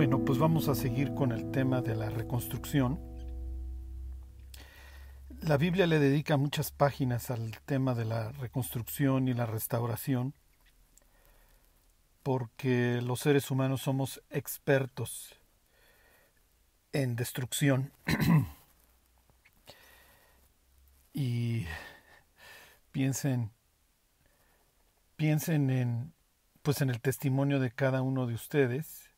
Bueno, pues vamos a seguir con el tema de la reconstrucción. La Biblia le dedica muchas páginas al tema de la reconstrucción y la restauración porque los seres humanos somos expertos en destrucción. y piensen piensen en pues en el testimonio de cada uno de ustedes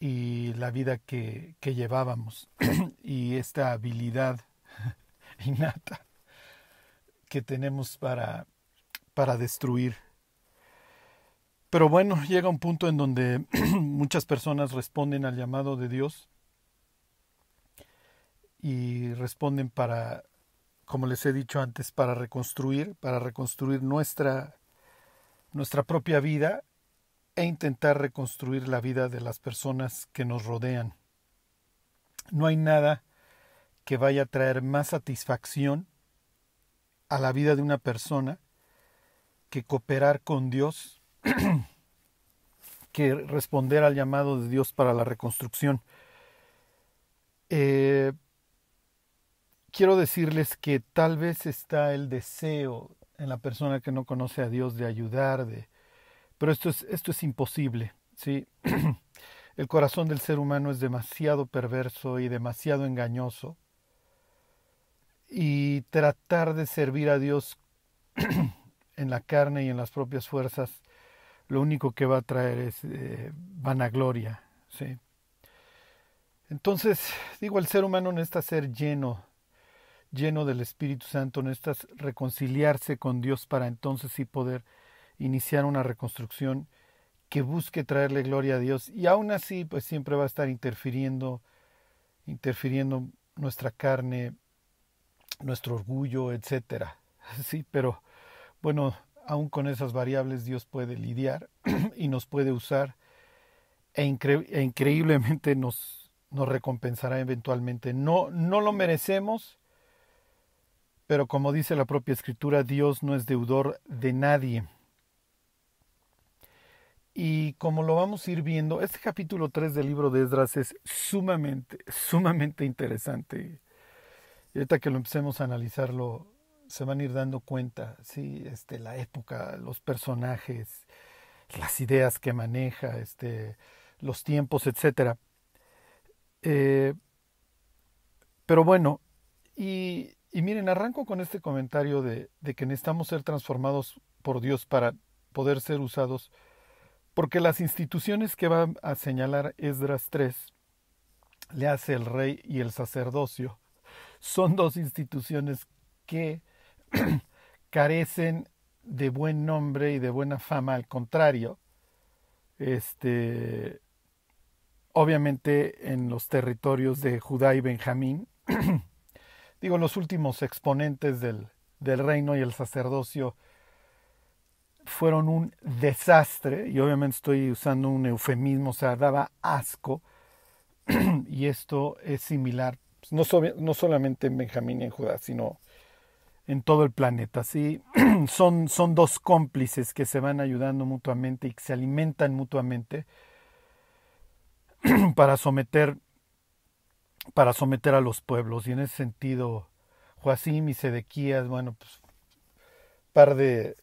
y la vida que, que llevábamos y esta habilidad innata que tenemos para, para destruir. Pero bueno, llega un punto en donde muchas personas responden al llamado de Dios y responden para, como les he dicho antes, para reconstruir, para reconstruir nuestra, nuestra propia vida e intentar reconstruir la vida de las personas que nos rodean. No hay nada que vaya a traer más satisfacción a la vida de una persona que cooperar con Dios, que responder al llamado de Dios para la reconstrucción. Eh, quiero decirles que tal vez está el deseo en la persona que no conoce a Dios de ayudar, de, pero esto es, esto es imposible, ¿sí? El corazón del ser humano es demasiado perverso y demasiado engañoso. Y tratar de servir a Dios en la carne y en las propias fuerzas, lo único que va a traer es eh, vanagloria. ¿sí? Entonces, digo, el ser humano necesita ser lleno, lleno del Espíritu Santo, necesita reconciliarse con Dios para entonces sí poder iniciar una reconstrucción que busque traerle gloria a Dios. Y aún así pues siempre va a estar interfiriendo interfiriendo nuestra carne nuestro orgullo etcétera. Sí pero bueno aún con esas variables Dios puede lidiar y nos puede usar e, e increíblemente nos nos recompensará eventualmente. No no lo merecemos pero como dice la propia escritura Dios no es deudor de nadie y como lo vamos a ir viendo, este capítulo 3 del libro de Esdras es sumamente, sumamente interesante. Y ahorita que lo empecemos a analizarlo, se van a ir dando cuenta, sí, este, la época, los personajes, las ideas que maneja, este, los tiempos, etcétera. Eh, pero bueno, y, y, miren, arranco con este comentario de, de que necesitamos ser transformados por Dios para poder ser usados porque las instituciones que va a señalar Esdras 3, le hace el rey y el sacerdocio, son dos instituciones que carecen de buen nombre y de buena fama, al contrario, este, obviamente en los territorios de Judá y Benjamín, digo, los últimos exponentes del, del reino y el sacerdocio fueron un desastre, y obviamente estoy usando un eufemismo, o sea, daba asco, y esto es similar, pues, no, no solamente en Benjamín y en Judá, sino en todo el planeta. ¿sí? son, son dos cómplices que se van ayudando mutuamente y que se alimentan mutuamente para someter para someter a los pueblos y en ese sentido Joacim y Sedequías bueno pues par de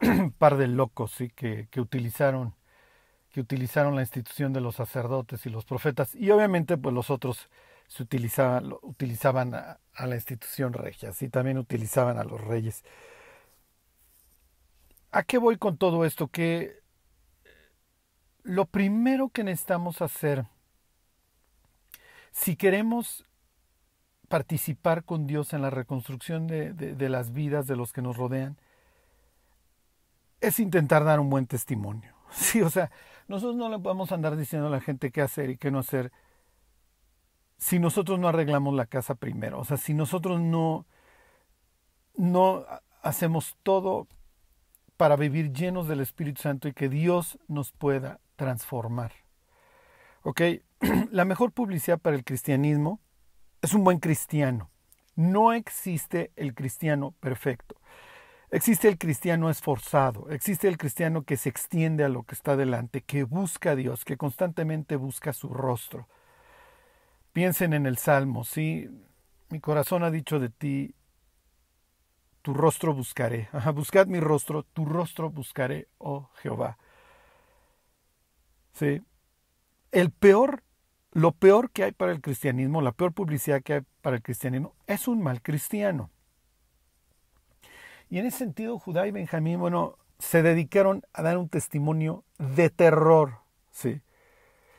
par de locos ¿sí? que, que, utilizaron que utilizaron la institución de los sacerdotes y los profetas y obviamente pues los otros se utilizaban, utilizaban a, la institución regia, sí también utilizaban a los reyes. ¿A qué voy con todo esto? Que lo primero que necesitamos hacer, si queremos participar con Dios en la reconstrucción de, de las vidas de los que nos rodean, es intentar dar un buen testimonio. Sí, o sea, nosotros no le podemos andar diciendo a la gente qué hacer y qué no hacer si nosotros no arreglamos la casa primero. O sea, si nosotros no, no hacemos todo para vivir llenos del Espíritu Santo y que Dios nos pueda transformar. ¿Ok? La mejor publicidad para el cristianismo es un buen cristiano. No existe el cristiano perfecto. Existe el cristiano esforzado, existe el cristiano que se extiende a lo que está delante, que busca a Dios, que constantemente busca su rostro. Piensen en el Salmo, sí, mi corazón ha dicho de ti, tu rostro buscaré. buscad mi rostro, tu rostro buscaré, oh Jehová. Sí. El peor, lo peor que hay para el cristianismo, la peor publicidad que hay para el cristianismo, es un mal cristiano. Y en ese sentido, Judá y Benjamín, bueno, se dedicaron a dar un testimonio de terror. ¿sí?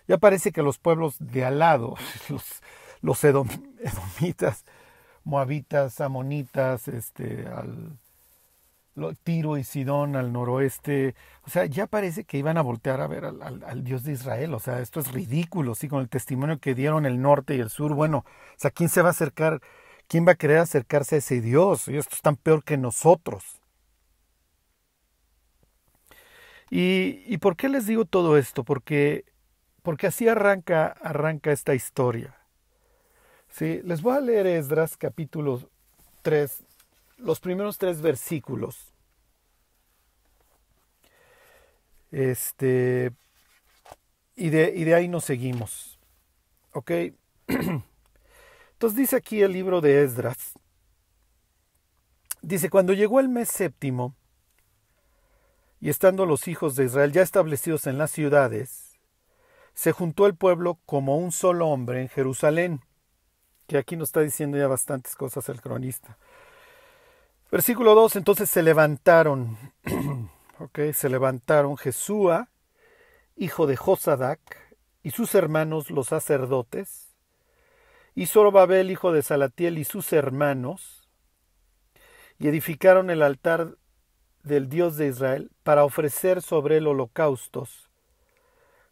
Ya parece que los pueblos de al lado, los, edomitas, moabitas, amonitas, este, al Tiro y Sidón al noroeste, o sea, ya parece que iban a voltear a ver al, al, Dios de Israel, o sea, esto es ridículo, sí, con el testimonio que dieron el norte y el sur, bueno, o sea, ¿quién se va a acercar ¿Quién va a querer acercarse a ese Dios? Y esto es tan peor que nosotros. ¿Y, ¿Y, por qué les digo todo esto? Porque, porque así arranca, arranca esta historia. ¿Sí? Les voy a leer Esdras capítulo 3, los primeros tres versículos. Este, y de, y de ahí nos seguimos. ¿Ok? Entonces dice aquí el libro de Esdras. Dice, cuando llegó el mes séptimo, y estando los hijos de Israel ya establecidos en las ciudades, se juntó el pueblo como un solo hombre en Jerusalén, que aquí nos está diciendo ya bastantes cosas el cronista. Versículo 2, entonces se levantaron, ok, se levantaron Jesúa, hijo de Josadac, y sus hermanos los sacerdotes, y Zorobabel, hijo de Salatiel, y sus hermanos, y edificaron el altar del Dios de Israel para ofrecer sobre él holocaustos,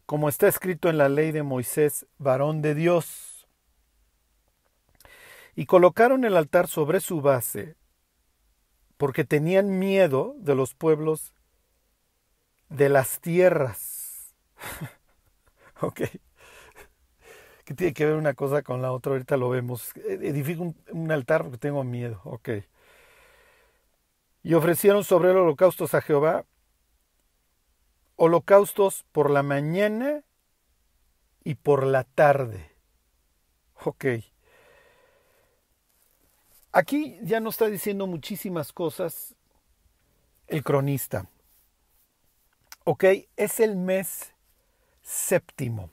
como está escrito en la ley de Moisés, varón de Dios. Y colocaron el altar sobre su base, porque tenían miedo de los pueblos de las tierras. ok que tiene que ver una cosa con la otra, ahorita lo vemos. Edifico un, altar porque tengo miedo, ok. Y ofrecieron sobre el holocaustos a Jehová, holocaustos por la mañana y por la tarde. Ok. Aquí ya nos está diciendo muchísimas cosas el cronista. Ok, es el mes séptimo.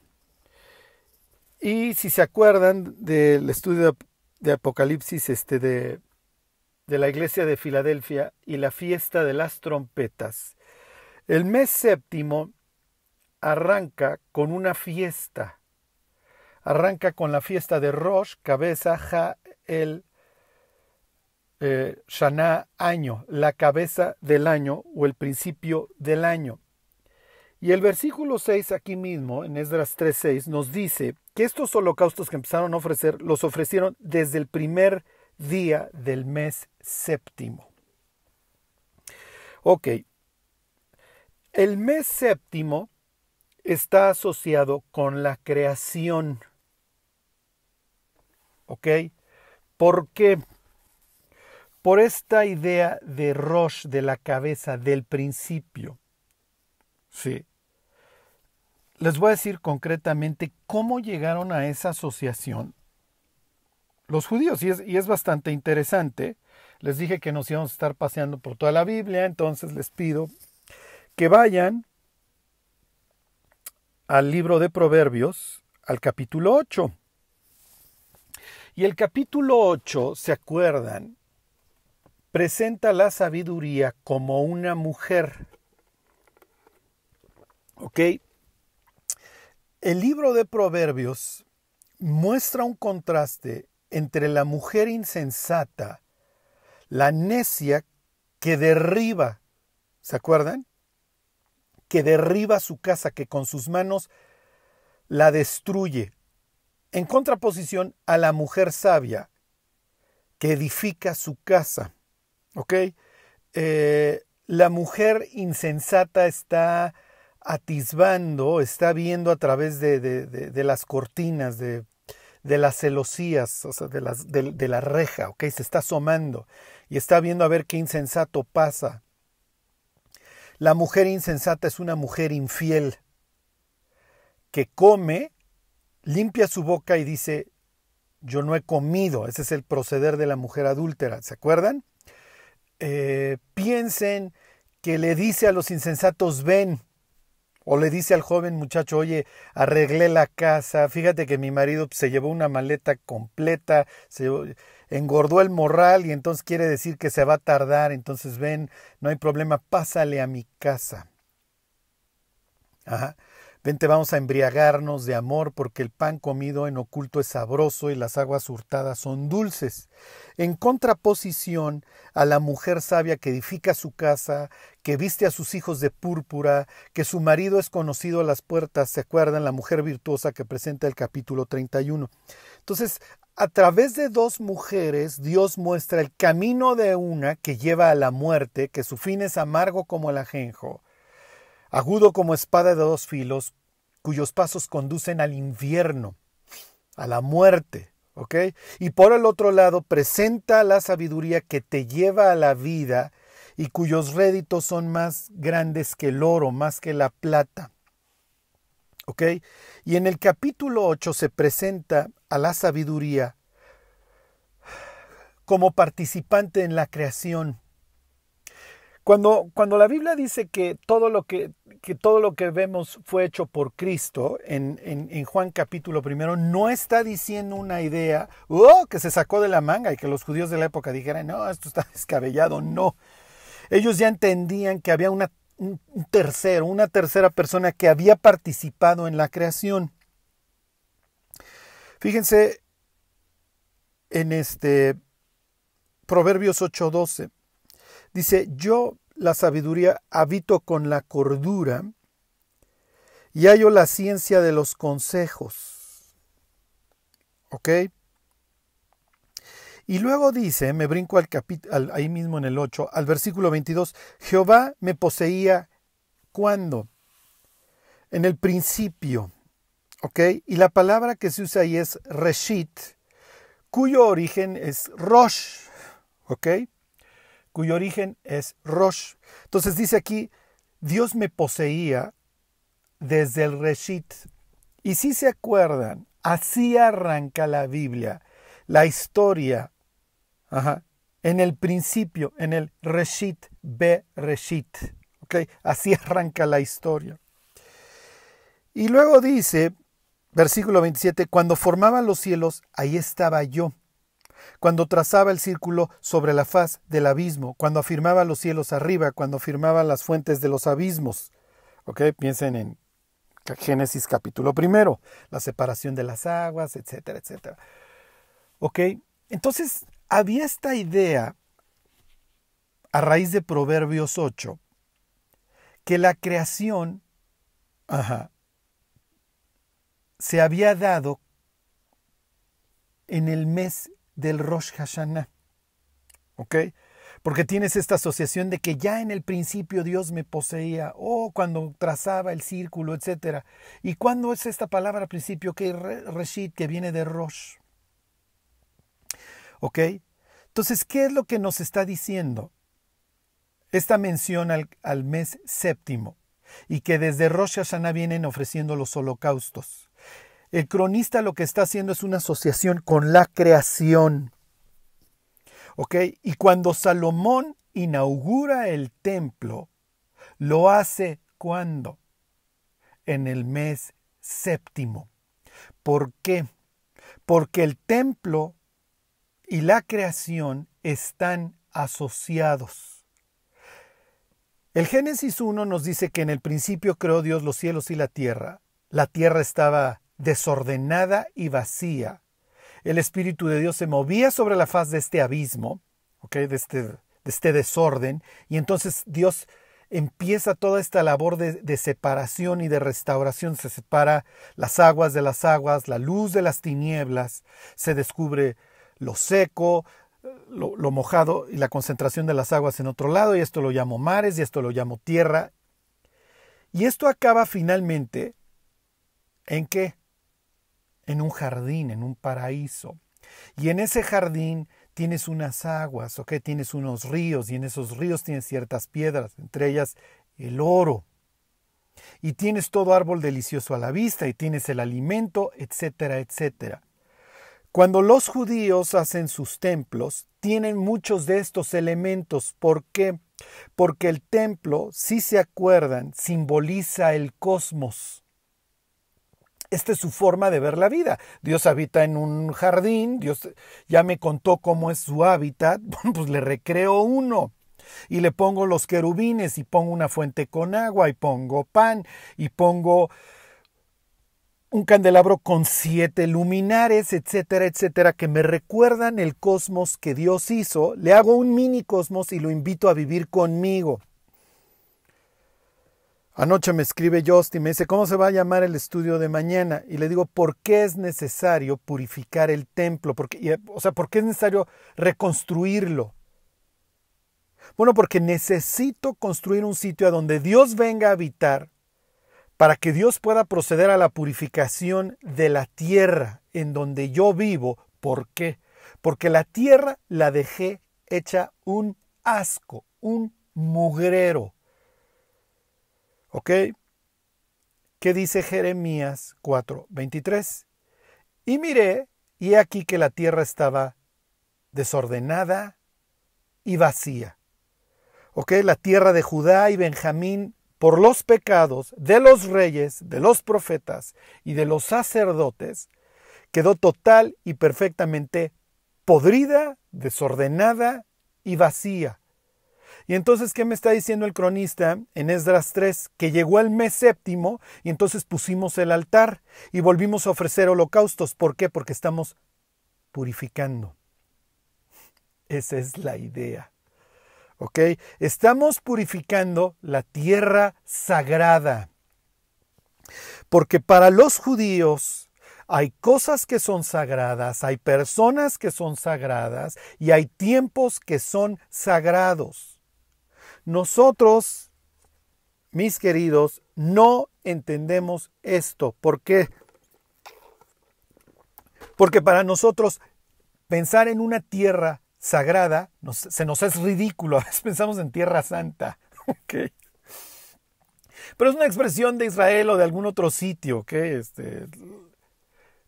Y si se acuerdan del estudio de Apocalipsis este de, la iglesia de Filadelfia y la fiesta de las trompetas, el mes séptimo arranca con una fiesta. Arranca con la fiesta de Rosh, cabeza, Ja, el eh, Shana, año, la cabeza del año o el principio del año. Y el versículo 6 aquí mismo, en Esdras 3.6, nos dice que estos holocaustos que empezaron a ofrecer, los ofrecieron desde el primer día del mes séptimo. Ok, el mes séptimo está asociado con la creación. ¿Ok? ¿Por qué? Por esta idea de Rosh, de la cabeza, del principio. Sí. Les voy a decir concretamente cómo llegaron a esa asociación los judíos y es, bastante interesante. Les dije que nos íbamos a estar paseando por toda la Biblia, entonces les pido que vayan al libro de Proverbios, al capítulo 8. Y el capítulo 8, ¿se acuerdan? Presenta la sabiduría como una mujer. ¿Ok? El libro de Proverbios muestra un contraste entre la mujer insensata, la necia que derriba, ¿se acuerdan? Que derriba su casa, que con sus manos la destruye, en contraposición a la mujer sabia, que edifica su casa. ¿Ok? Eh, la mujer insensata está atisbando, está viendo a través de, las cortinas, de, las celosías, o sea, de, la reja, ¿ok? Se está asomando. y está viendo a ver qué insensato pasa. La mujer insensata es una mujer infiel que come, limpia su boca y dice, yo no he comido. Ese es el proceder de la mujer adúltera. ¿Se acuerdan? Eh, piensen que le dice a los insensatos, ven, o le dice al joven muchacho, oye, arreglé la casa, fíjate que mi marido se llevó una maleta completa, se engordó el morral y entonces quiere decir que se va a tardar, entonces ven, no hay problema, pásale a mi casa. Ajá. Vente, vamos a embriagarnos de amor, porque el pan comido en oculto es sabroso y las aguas hurtadas son dulces. En contraposición a la mujer sabia que edifica su casa, que viste a sus hijos de púrpura, que su marido es conocido a las puertas, ¿se acuerdan? La mujer virtuosa que presenta el capítulo 31. Entonces, a través de dos mujeres, Dios muestra el camino de una que lleva a la muerte, que su fin es amargo como el ajenjo agudo como espada de dos filos, cuyos pasos conducen al infierno, a la muerte. Y por el otro lado, presenta la sabiduría que te lleva a la vida y cuyos réditos son más grandes que el oro, más que la plata. Y en el capítulo 8 se presenta a la sabiduría como participante en la creación. Cuando, cuando la Biblia dice que todo lo que, que todo lo que vemos fue hecho por Cristo, en, en, Juan capítulo primero, no está diciendo una idea oh, que se sacó de la manga y que los judíos de la época dijeran, no, esto está descabellado, no. Ellos ya entendían que había una, un tercero, una tercera persona que había participado en la creación. Fíjense en este Proverbios 8:12. Dice, yo la sabiduría habito con la cordura y hallo la ciencia de los consejos. ¿Ok? Y luego dice, me brinco al capítulo, ahí mismo en el 8, al versículo 22, Jehová me poseía cuando? En el principio. ¿Ok? Y la palabra que se usa ahí es reshit, cuyo origen es rosh. ¿Ok? Cuyo origen es Rosh. Entonces dice aquí, Dios me poseía desde el Reshit. Y si se acuerdan, así arranca la Biblia, la historia, en el principio, en el Reshit, Be Reshit. ¿okay? Así arranca la historia. Y luego dice, versículo 27, cuando formaban los cielos, ahí estaba yo cuando trazaba el círculo sobre la faz del abismo, cuando afirmaba los cielos arriba, cuando afirmaba las fuentes de los abismos. ¿Ok? Piensen en Génesis capítulo primero, la separación de las aguas, etcétera, etcétera. ¿Ok? Entonces, había esta idea, a raíz de Proverbios 8, que la creación se había dado en el mes del Rosh Hashanah. ¿Ok? Porque tienes esta asociación de que ya en el principio Dios me poseía, o cuando trazaba el círculo, etc. ¿Y cuándo es esta palabra al principio? Que Reshit, que viene de Rosh. ¿Ok? Entonces, ¿qué es lo que nos está diciendo? Esta mención al, al mes séptimo y que desde Rosh Hashanah vienen ofreciendo los holocaustos. El cronista lo que está haciendo es una asociación con la creación. ¿Ok? Y cuando Salomón inaugura el templo, lo hace cuando? En el mes séptimo. ¿Por qué? Porque el templo y la creación están asociados. El Génesis 1 nos dice que en el principio creó Dios los cielos y la tierra. La tierra estaba desordenada y vacía. El Espíritu de Dios se movía sobre la faz de este abismo, de, este, de este desorden, y entonces Dios empieza toda esta labor de, separación y de restauración. Se separa las aguas de las aguas, la luz de las tinieblas, se descubre lo seco, lo, lo, mojado y la concentración de las aguas en otro lado, y esto lo llamo mares, y esto lo llamo tierra. Y esto acaba finalmente en qué? En un jardín, en un paraíso. Y en ese jardín tienes unas aguas, ¿ok? Tienes unos ríos y en esos ríos tienes ciertas piedras, entre ellas el oro. Y tienes todo árbol delicioso a la vista y tienes el alimento, etcétera, etcétera. Cuando los judíos hacen sus templos, tienen muchos de estos elementos. ¿Por qué? Porque el templo, si se acuerdan, simboliza el cosmos. Esta es su forma de ver la vida. Dios habita en un jardín, Dios ya me contó cómo es su hábitat, pues le recreo uno. Y le pongo los querubines y pongo una fuente con agua y pongo pan y pongo un candelabro con siete luminares, etcétera, etcétera, que me recuerdan el cosmos que Dios hizo. Le hago un mini cosmos y lo invito a vivir conmigo. Anoche me escribe Justin, me dice, ¿cómo se va a llamar el estudio de mañana? Y le digo, ¿por qué es necesario purificar el templo? Porque, o sea, ¿por qué es necesario reconstruirlo? Bueno, porque necesito construir un sitio a donde Dios venga a habitar para que Dios pueda proceder a la purificación de la tierra en donde yo vivo. ¿Por qué? Porque la tierra la dejé hecha un asco, un mugrero. ¿Ok? ¿Qué dice Jeremías 4:23? Y miré, y aquí que la tierra estaba desordenada y vacía. ¿Ok? La tierra de Judá y Benjamín por los pecados de los reyes, de los profetas y de los sacerdotes, quedó total y perfectamente podrida, desordenada y vacía. Y entonces, ¿qué me está diciendo el cronista en Esdras 3? Que llegó el mes séptimo y entonces pusimos el altar y volvimos a ofrecer holocaustos. ¿Por qué? Porque estamos purificando. Esa es la idea. ¿Ok? Estamos purificando la tierra sagrada. Porque para los judíos hay cosas que son sagradas, hay personas que son sagradas y hay tiempos que son sagrados. Nosotros, mis queridos, no entendemos esto. ¿Por qué? Porque para nosotros pensar en una tierra sagrada se nos es ridículo. A veces pensamos en tierra santa. Okay. Pero es una expresión de Israel o de algún otro sitio. ¿okay? Este,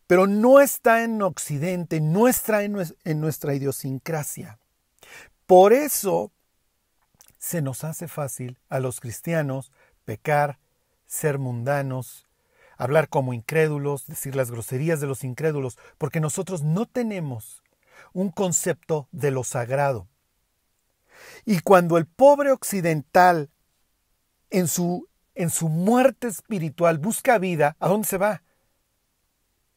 pero no está en Occidente, no está en nuestra idiosincrasia. Por eso se nos hace fácil a los cristianos pecar, ser mundanos, hablar como incrédulos, decir las groserías de los incrédulos, porque nosotros no tenemos un concepto de lo sagrado. Y cuando el pobre occidental en su, en su muerte espiritual busca vida, ¿a dónde se va?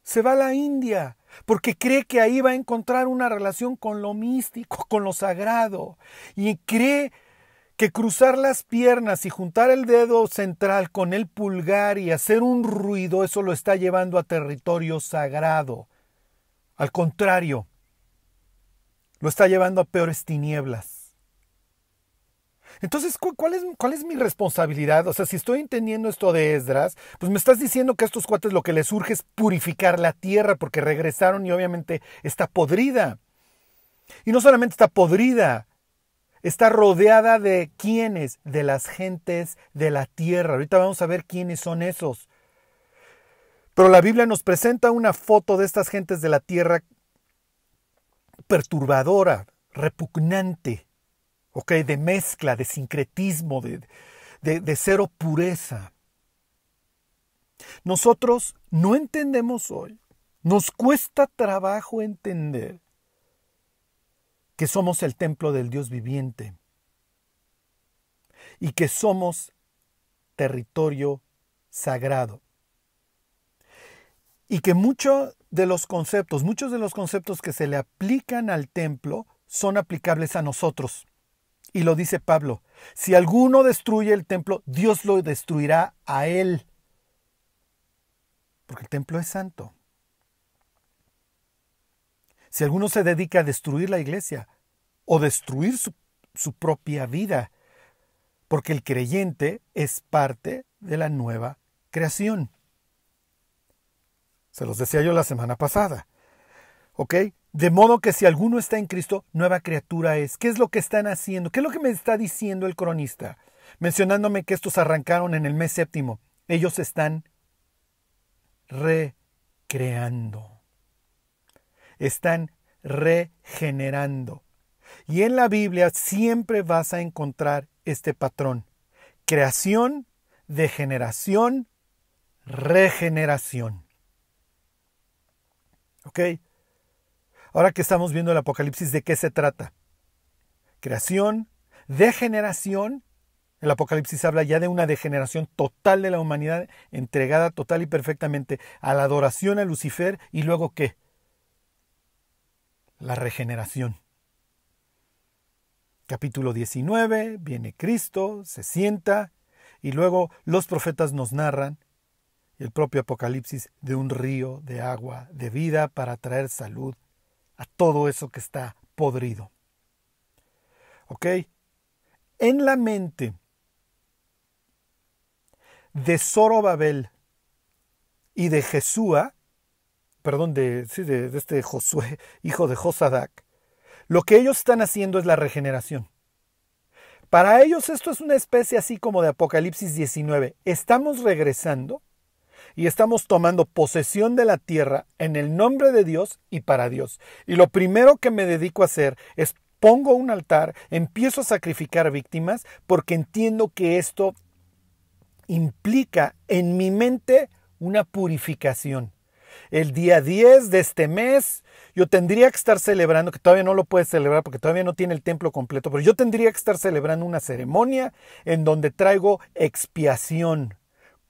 Se va a la India, porque cree que ahí va a encontrar una relación con lo místico, con lo sagrado, y cree que cruzar las piernas y juntar el dedo central con el pulgar y hacer un ruido, eso lo está llevando a territorio sagrado. Al contrario, lo está llevando a peores tinieblas. Entonces, ¿cuál es, ¿cuál es mi responsabilidad? O sea, si estoy entendiendo esto de Esdras, pues me estás diciendo que a estos cuates lo que les urge es purificar la tierra porque regresaron y obviamente está podrida. Y no solamente está podrida, está rodeada de quiénes, de las gentes de la tierra. Ahorita vamos a ver quiénes son esos. Pero la Biblia nos presenta una foto de estas gentes de la tierra perturbadora, repugnante, ¿ok? De mezcla, de sincretismo, de, de, de cero pureza. Nosotros no entendemos hoy, nos cuesta trabajo entender que somos el templo del Dios viviente y que somos territorio sagrado. Y que muchos de los conceptos, muchos de los conceptos que se le aplican al templo son aplicables a nosotros. Y lo dice Pablo, si alguno destruye el templo, Dios lo destruirá a él. Porque el templo es santo. Si alguno se dedica a destruir la iglesia o destruir su, propia vida, porque el creyente es parte de la nueva creación. Se los decía yo la semana pasada. ¿Ok? De modo que si alguno está en Cristo, nueva criatura es. ¿Qué es lo que están haciendo? ¿Qué es lo que me está diciendo el cronista? Mencionándome que estos arrancaron en el mes séptimo. Ellos están recreando. Están regenerando. Y en la Biblia siempre vas a encontrar este patrón. Creación, degeneración, regeneración. ¿Ok? Ahora que estamos viendo el Apocalipsis, ¿de qué se trata? Creación, degeneración. El Apocalipsis habla ya de una degeneración total de la humanidad, entregada total y perfectamente a la adoración a Lucifer y luego qué? La regeneración. Capítulo 19, viene Cristo, se sienta y luego los profetas nos narran el propio Apocalipsis de un río de agua de vida para traer salud a todo eso que está podrido. ¿Ok? En la mente de Zorobabel y de Jesúa, perdón, de, de, este Josué, hijo de Josadac, lo que ellos están haciendo es la regeneración. Para ellos esto es una especie así como de Apocalipsis 19. Estamos regresando y estamos tomando posesión de la tierra en el nombre de Dios y para Dios. Y lo primero que me dedico a hacer es pongo un altar, empiezo a sacrificar víctimas porque entiendo que esto implica en mi mente una purificación. El día 10 de este mes yo tendría que estar celebrando, que todavía no lo puedes celebrar porque todavía no tiene el templo completo, pero yo tendría que estar celebrando una ceremonia en donde traigo expiación,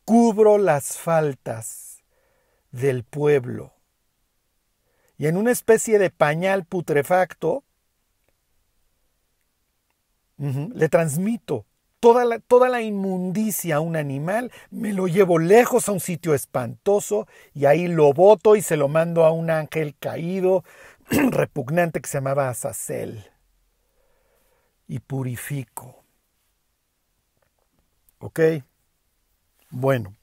cubro las faltas del pueblo. Y en una especie de pañal putrefacto, le transmito toda la, toda la inmundicia a un animal, me lo llevo lejos a un sitio espantoso y ahí lo boto y se lo mando a un ángel caído, repugnante que se llamaba Azazel. Y purifico. ¿Ok? Bueno,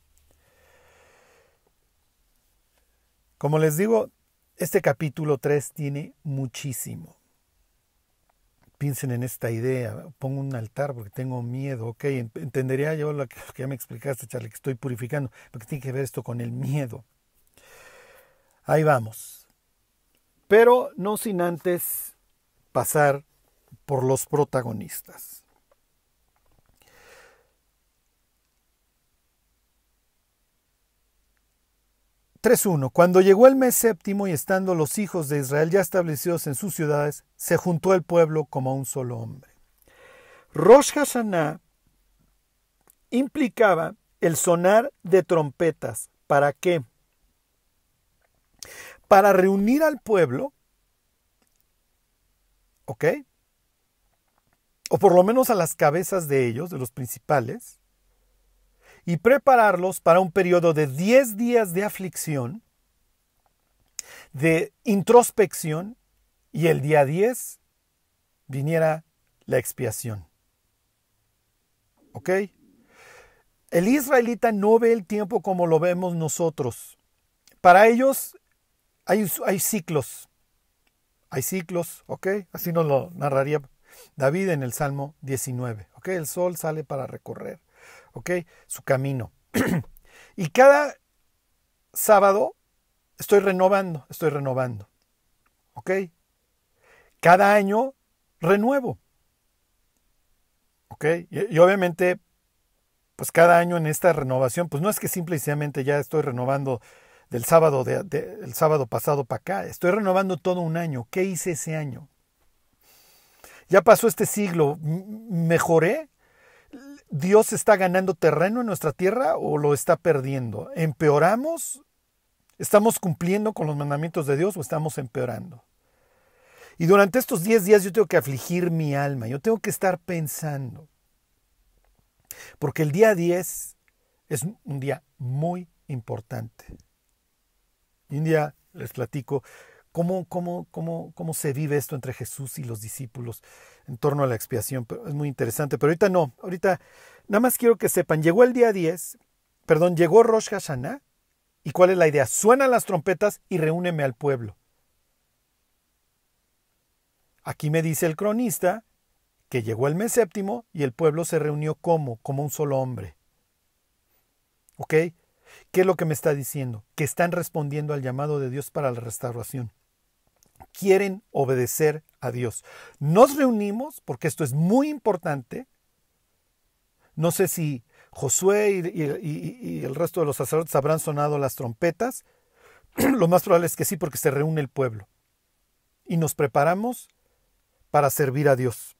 como les digo, este capítulo 3 tiene muchísimo. Piensen en esta idea, pongo un altar porque tengo miedo, ok, entendería yo lo que, ya me explicaste, Charlie, que estoy purificando, porque tiene que ver esto con el miedo. Ahí vamos. Pero no sin antes pasar por los protagonistas. 3.1. Cuando llegó el mes séptimo y estando los hijos de Israel ya establecidos en sus ciudades, se juntó el pueblo como un solo hombre. Rosh Hashanah implicaba el sonar de trompetas. ¿Para qué? Para reunir al pueblo, ¿ok? O por lo menos a las cabezas de ellos, de los principales, y prepararlos para un periodo de 10 días de aflicción, de introspección, y el día 10 viniera la expiación. ¿Ok? El israelita no ve el tiempo como lo vemos nosotros. Para ellos hay, hay ciclos. Hay ciclos, ¿ok? Así nos lo narraría David en el Salmo 19. ¿Ok? El sol sale para recorrer. ¿Ok? Su camino. y cada sábado estoy renovando, estoy renovando, ¿ok? Cada año renuevo, ¿ok? Y, obviamente, pues cada año en esta renovación, pues no es que simplemente ya estoy renovando del sábado, del sábado pasado para acá, estoy renovando todo un año. ¿Qué hice ese año? Ya pasó este siglo, ¿mejoré? ¿Dios está ganando terreno en nuestra tierra o lo está perdiendo? ¿Empeoramos? ¿Estamos cumpliendo con los mandamientos de Dios o estamos empeorando? Y durante estos 10 días yo tengo que afligir mi alma, yo tengo que estar pensando. Porque el día 10 es un día muy importante. Y un día les platico cómo, cómo, cómo, cómo se vive esto entre Jesús y los discípulos en torno a la expiación. Es muy interesante, pero ahorita no. Ahorita nada más quiero que sepan, llegó el día 10, perdón, llegó Rosh Hashanah. ¿Y cuál es la idea? Suenan las trompetas y reúneme al pueblo. Aquí me dice el cronista que llegó el mes séptimo y el pueblo se reunió como, como un solo hombre. ¿Ok? ¿Qué es lo que me está diciendo? Que están respondiendo al llamado de Dios para la restauración. Quieren obedecer a Dios. Nos reunimos, porque esto es muy importante. No sé si Josué y, el resto de los sacerdotes habrán sonado las trompetas. Lo más probable es que sí, porque se reúne el pueblo. Y nos preparamos para servir a Dios.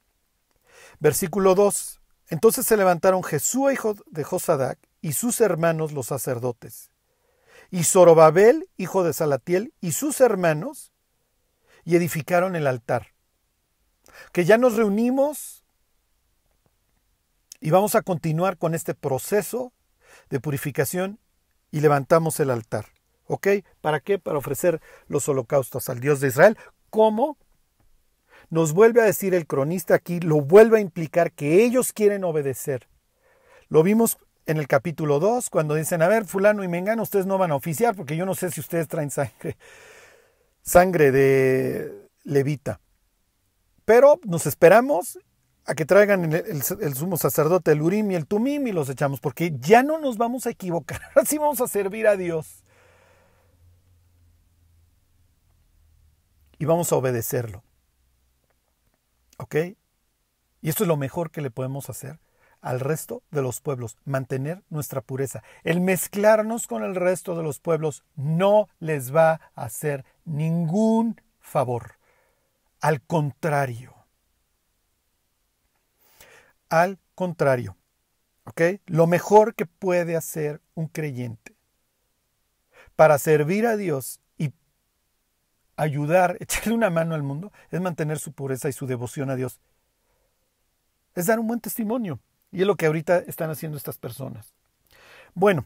Versículo 2. Entonces se levantaron Jesús, hijo de Josadac, y sus hermanos los sacerdotes, y Zorobabel, hijo de Salatiel, y sus hermanos, y edificaron el altar. Que ya nos reunimos y vamos a continuar con este proceso de purificación y levantamos el altar. ¿Ok? ¿Para qué? Para ofrecer los holocaustos al Dios de Israel. ¿Cómo? Nos vuelve a decir el cronista aquí, lo vuelve a implicar que ellos quieren obedecer. Lo vimos en el capítulo 2, cuando dicen, a ver, fulano y mengano, ustedes no van a oficiar, porque yo no sé si ustedes traen sangre, sangre de levita. Pero nos esperamos a que traigan el, sumo sacerdote, el Urim y el Tumim y los echamos, porque ya no nos vamos a equivocar, así vamos a servir a Dios. Y vamos a obedecerlo. ¿Ok? Y esto es lo mejor que le podemos hacer al resto de los pueblos, mantener nuestra pureza. El mezclarnos con el resto de los pueblos no les va a hacer ningún favor. Al contrario. Al contrario. ¿Ok? Lo mejor que puede hacer un creyente para servir a Dios y ayudar, echarle una mano al mundo, es mantener su pureza y su devoción a Dios. Es dar un buen testimonio. Y es lo que ahorita están haciendo estas personas. Bueno,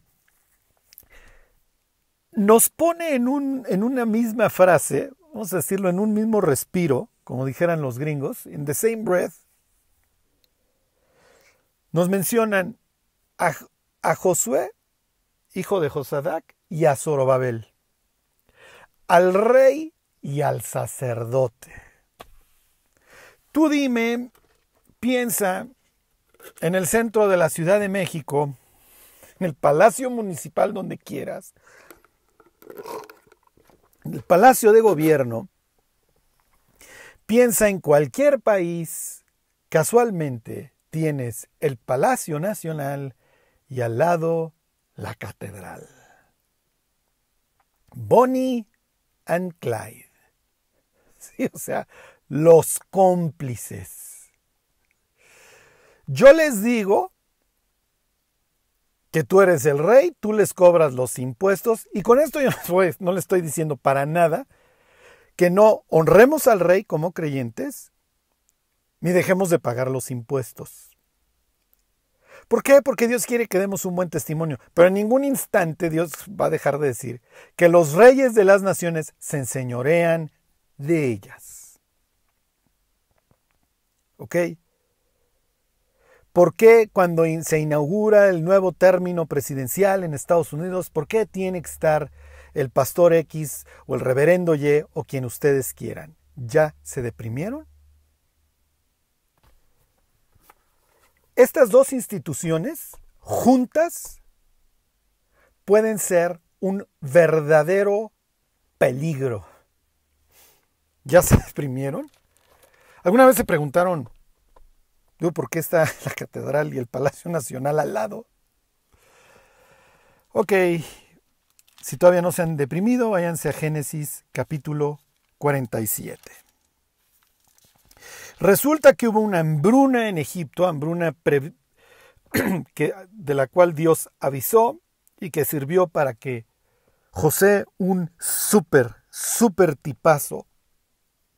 nos pone en, un, en una misma frase, vamos a decirlo, en un mismo respiro, como dijeran los gringos, in the same breath, nos mencionan a, a Josué, hijo de Josadac, y a Zorobabel, al rey y al sacerdote. Tú dime, piensa, en el centro de la Ciudad de México, en el Palacio Municipal, donde quieras, en el Palacio de Gobierno, piensa en cualquier país, casualmente tienes el Palacio Nacional y al lado la Catedral. Bonnie and Clyde. Sí, o sea, los cómplices yo les digo que tú eres el rey, tú les cobras los impuestos y con esto yo no le estoy diciendo para nada que no honremos al rey como creyentes ni dejemos de pagar los impuestos. ¿Por qué? Porque Dios quiere que demos un buen testimonio, pero en ningún instante Dios va a dejar de decir que los reyes de las naciones se enseñorean de ellas. ¿Ok? ¿Por qué cuando se inaugura el nuevo término presidencial en Estados Unidos, por qué tiene que estar el pastor X o el reverendo Y o quien ustedes quieran? ¿Ya se deprimieron? Estas dos instituciones juntas pueden ser un verdadero peligro. ¿Ya se deprimieron? ¿Alguna vez se preguntaron, ¿por qué está la catedral y el Palacio Nacional al lado? Ok, si todavía no se han deprimido, váyanse a Génesis capítulo 47. Resulta que hubo una hambruna en Egipto, hambruna de la cual Dios avisó y que sirvió para que José, un súper, súper tipazo,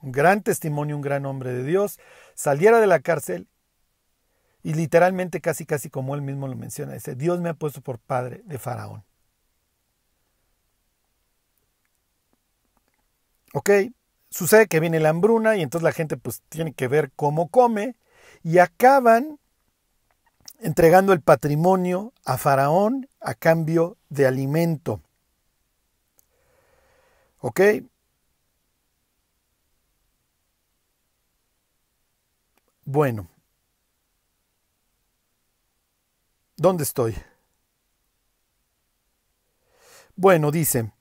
un gran testimonio, un gran hombre de Dios, saliera de la cárcel y literalmente casi casi como él mismo lo menciona, dice, Dios me ha puesto por padre de Faraón. Ok, sucede que viene la hambruna y entonces la gente pues tiene que ver cómo come y acaban entregando el patrimonio a Faraón a cambio de alimento. ¿Ok? Bueno. ¿Dónde estoy? Bueno, dice.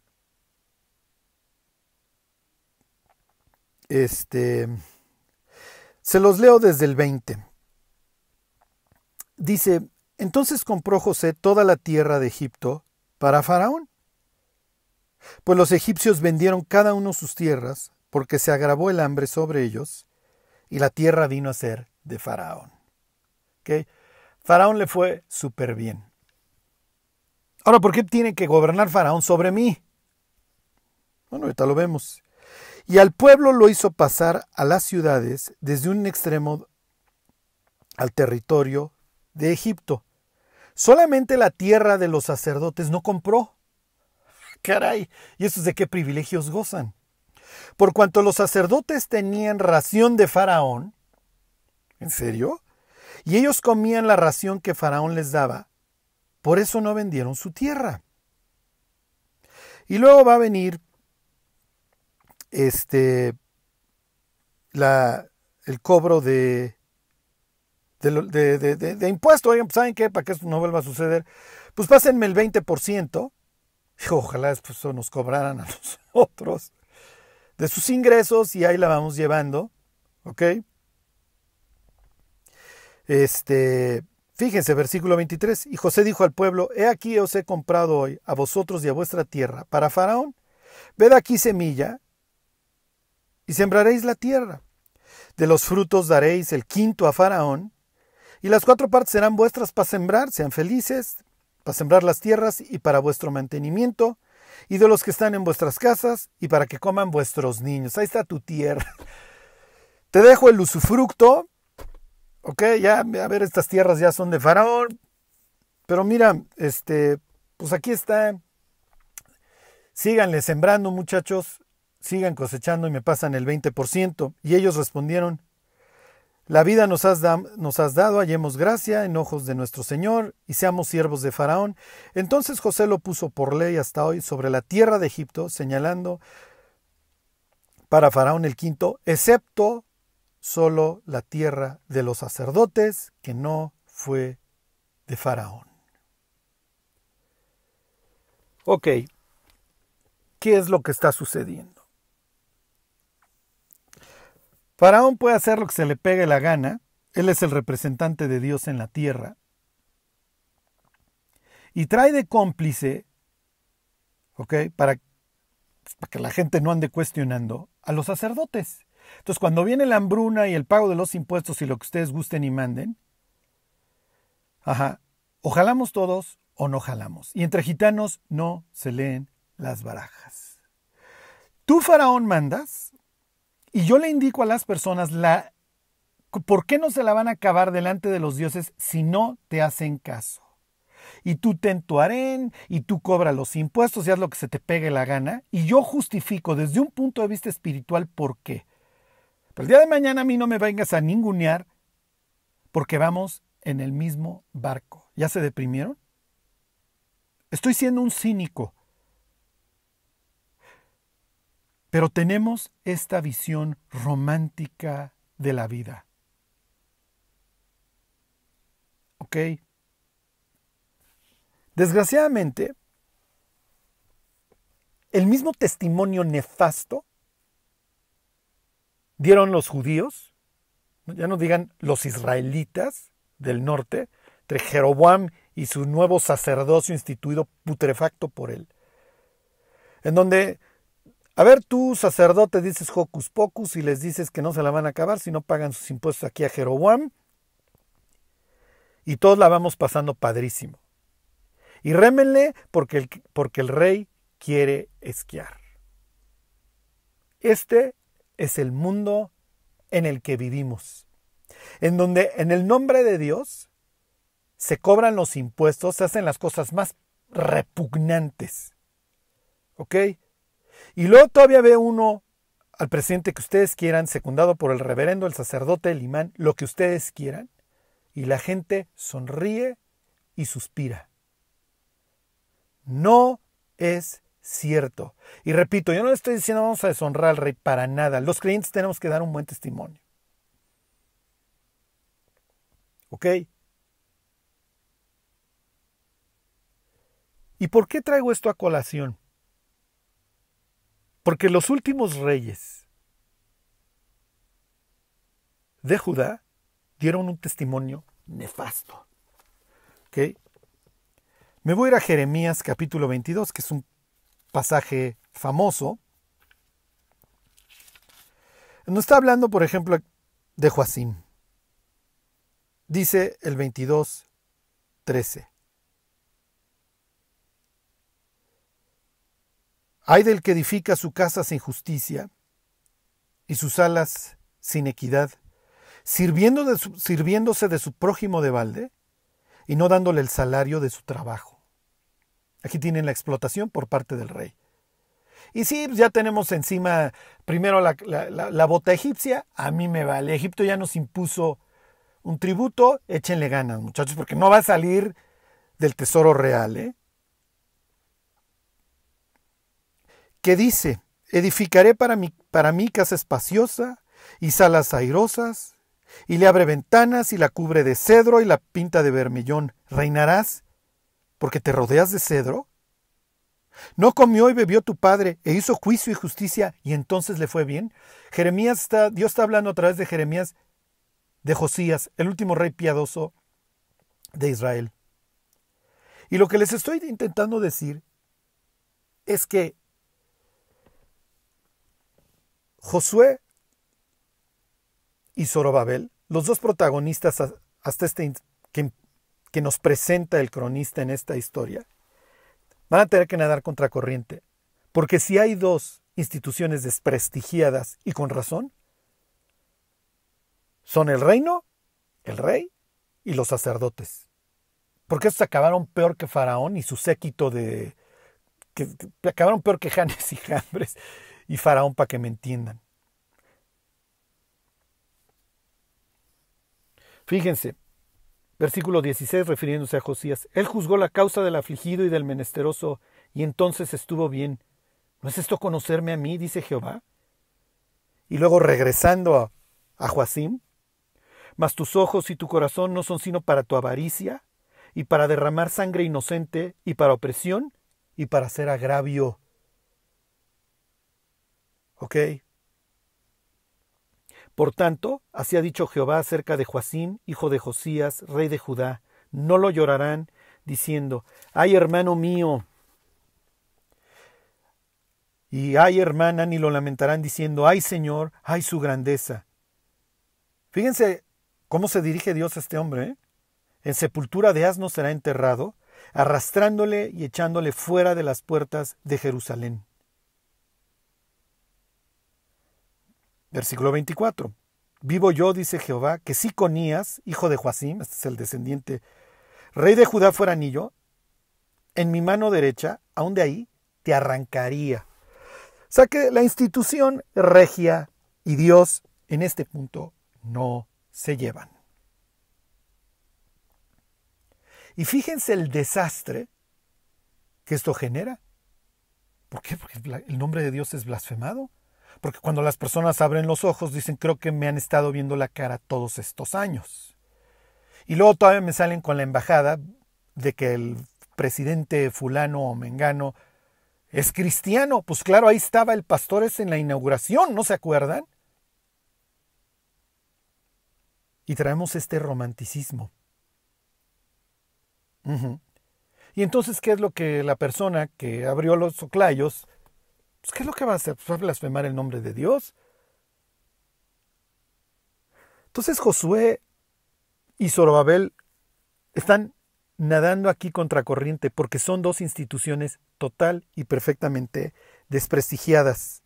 Este. Se los leo desde el 20. Dice, entonces compró José toda la tierra de Egipto para Faraón. Pues los egipcios vendieron cada uno sus tierras, porque se agravó el hambre sobre ellos, y la tierra vino a ser de Faraón. ¿Okay? Faraón le fue súper bien. Ahora, ¿por qué tiene que gobernar Faraón sobre mí? Bueno, ahorita lo vemos. Y al pueblo lo hizo pasar a las ciudades desde un extremo al territorio de Egipto. Solamente la tierra de los sacerdotes no compró. Caray, ¿y estos de qué privilegios gozan? Por cuanto los sacerdotes tenían ración de Faraón, ¿en serio? Y ellos comían la ración que Faraón les daba, por eso no vendieron su tierra. Y luego va a venir este la, el cobro de de, impuesto. Oigan, pues, ¿saben qué? Para que esto no vuelva a suceder, pues pásenme el 20%. Y ojalá después nos cobraran a nosotros de sus ingresos y ahí la vamos llevando. ¿Ok? Este, fíjense, versículo 23. Y José dijo al pueblo: He aquí os he comprado hoy a vosotros y a vuestra tierra para Faraón. Ved aquí semilla y sembraréis la tierra. De los frutos daréis el quinto a Faraón y las cuatro partes serán vuestras para sembrar, sean felices, para sembrar las tierras y para vuestro mantenimiento, y de los que están en vuestras casas, y para que coman vuestros niños. Ahí está tu tierra. Te dejo el usufructo, ok, ya, a ver, estas tierras ya son de Faraón, pero mira, este, pues aquí está. Síganle sembrando, muchachos, sigan cosechando y me pasan el 20%. Y ellos respondieron, la vida nos has, nos has, dado, hallemos gracia en ojos de nuestro Señor y seamos siervos de Faraón. Entonces José lo puso por ley hasta hoy sobre la tierra de Egipto, señalando para Faraón el quinto, excepto solo la tierra de los sacerdotes, que no fue de Faraón. Ok, ¿qué es lo que está sucediendo? Faraón puede hacer lo que se le pegue la gana, él es el representante de Dios en la tierra, y trae de cómplice, ¿ok? Para, para que la gente no ande cuestionando a los sacerdotes. Entonces, cuando viene la hambruna y el pago de los impuestos y lo que ustedes gusten y manden, ajá, o jalamos todos o no jalamos. Y entre gitanos no se leen las barajas. Tú, faraón, mandas, y yo le indico a las personas la, por qué no se la van a acabar delante de los dioses si no te hacen caso. Y tú ten tu harén, y tú cobra los impuestos y haz lo que se te pegue la gana. Y yo justifico desde un punto de vista espiritual por qué. Pero el día de mañana a mí no me vengas a ningunear porque vamos en el mismo barco. ¿Ya se deprimieron? Estoy siendo un cínico. Pero tenemos esta visión romántica de la vida. ¿Ok? Desgraciadamente, el mismo testimonio nefasto dieron los judíos, ya no digan los israelitas del norte, entre Jeroboam y su nuevo sacerdocio instituido putrefacto por él, en donde a ver, tú, sacerdote, dices hocus pocus y les dices que no se la van a acabar si no pagan sus impuestos aquí a Jeroboam. Y todos la vamos pasando padrísimo. Y rémenle porque el, porque el rey quiere esquiar. Este es el mundo en el que vivimos, en donde en el nombre de Dios se cobran los impuestos, se hacen las cosas más repugnantes. ¿Ok? Y luego todavía ve uno al presidente que ustedes quieran, secundado por el reverendo, el sacerdote, el imán, lo que ustedes quieran, y la gente sonríe y suspira. No es cierto. Y repito, yo no le estoy diciendo vamos a deshonrar al rey para nada. Los creyentes tenemos que dar un buen testimonio. ¿Ok? ¿Y por qué traigo esto a colación? Porque los últimos reyes de Judá dieron un testimonio nefasto. ¿Ok? Me voy a ir a Jeremías capítulo 22, que es un pasaje famoso. No está hablando, por ejemplo, de Joacim. Dice el 22, 13. Hay del que edifica su casa sin justicia y sus alas sin equidad, sirviéndose de su prójimo de balde y no dándole el salario de su trabajo. Aquí tienen la explotación por parte del rey. Y sí, ya tenemos encima primero la, la, bota egipcia, a mí me vale. Egipto ya nos impuso un tributo, échenle ganas, muchachos, porque no va a salir del tesoro real. ¿eh? que dice, edificaré para mí, para mí casa espaciosa y salas airosas, y le abre ventanas y la cubre de cedro y la pinta de vermellón. ¿Reinarás porque te rodeas de cedro? ¿No comió y bebió tu padre e hizo juicio y justicia y entonces le fue bien? Jeremías está, Dios está hablando a través de Jeremías de Josías, el último rey piadoso de Israel. Y lo que les estoy intentando decir es que Josué y Zorobabel, los dos protagonistas hasta este que, que nos presenta el cronista en esta historia, van a tener que nadar contracorriente, porque si hay dos instituciones desprestigiadas y con razón, son el reino, el rey y los sacerdotes. Porque estos acabaron peor que Faraón y su séquito de... que, acabaron peor que Janes y Jambres y Faraón para que me entiendan. Fíjense, versículo 16 refiriéndose a Josías, él juzgó la causa del afligido y del menesteroso, y entonces estuvo bien. ¿No es esto conocerme a mí? dice Jehová. Y luego regresando a, a Joacim, mas tus ojos y tu corazón no son sino para tu avaricia, y para derramar sangre inocente, y para opresión, y para hacer agravio. ¿Ok? Por tanto, así ha dicho Jehová acerca de Joacim, hijo de Josías, rey de Judá, no lo llorarán, diciendo, ay hermano mío, y ay hermana, ni lo lamentarán diciendo, ay Señor, ay su grandeza. Fíjense cómo se dirige Dios a este hombre. ¿eh? En sepultura de asno será enterrado, arrastrándole y echándole fuera de las puertas de Jerusalén. Versículo 24. Vivo yo, dice Jehová, que si Conías, hijo de Joacim, este es el descendiente, rey de Judá fuera anillo, en mi mano derecha, aún de ahí, te arrancaría. O sea que la institución regia y Dios en este punto no se llevan. Y fíjense el desastre que esto genera. ¿Por qué? Porque el nombre de Dios es blasfemado. Porque cuando las personas abren los ojos dicen, creo que me han estado viendo la cara todos estos años. Y luego todavía me salen con la embajada de que el presidente fulano o mengano es cristiano. Pues claro, ahí estaba el pastor ese en la inauguración, ¿no se acuerdan? Y traemos este romanticismo. Y entonces, ¿qué es lo que la persona que abrió los soclayos pues, ¿qué es lo que va a hacer? Pues, va a blasfemar el nombre de Dios. Entonces Josué y Zorobabel están nadando aquí contracorriente porque son dos instituciones total y perfectamente desprestigiadas.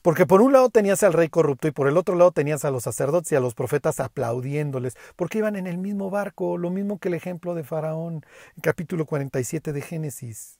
Porque por un lado tenías al rey corrupto y por el otro lado tenías a los sacerdotes y a los profetas aplaudiéndoles, porque iban en el mismo barco, lo mismo que el ejemplo de Faraón capítulo 47 de Génesis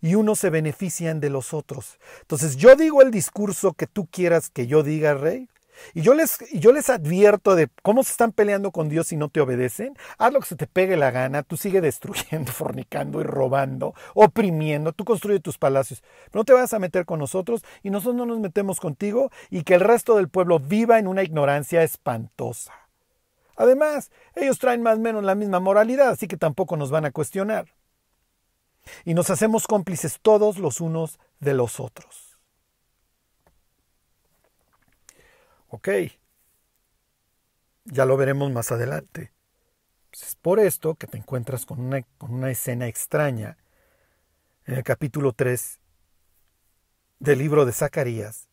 y unos se benefician de los otros. Entonces yo digo el discurso que tú quieras que yo diga, rey, y yo les, yo les advierto de cómo se están peleando con Dios si no te obedecen. Haz lo que se te pegue la gana, tú sigue destruyendo, fornicando y robando, oprimiendo, tú construye tus palacios. Pero no te vas a meter con nosotros y nosotros no nos metemos contigo y que el resto del pueblo viva en una ignorancia espantosa. Además, ellos traen más o menos la misma moralidad, así que tampoco nos van a cuestionar. Y nos hacemos cómplices todos los unos de los otros. Ok, ya lo veremos más adelante. Es por esto que te encuentras con una, con una escena extraña en el capítulo 3 del libro de Zacarías,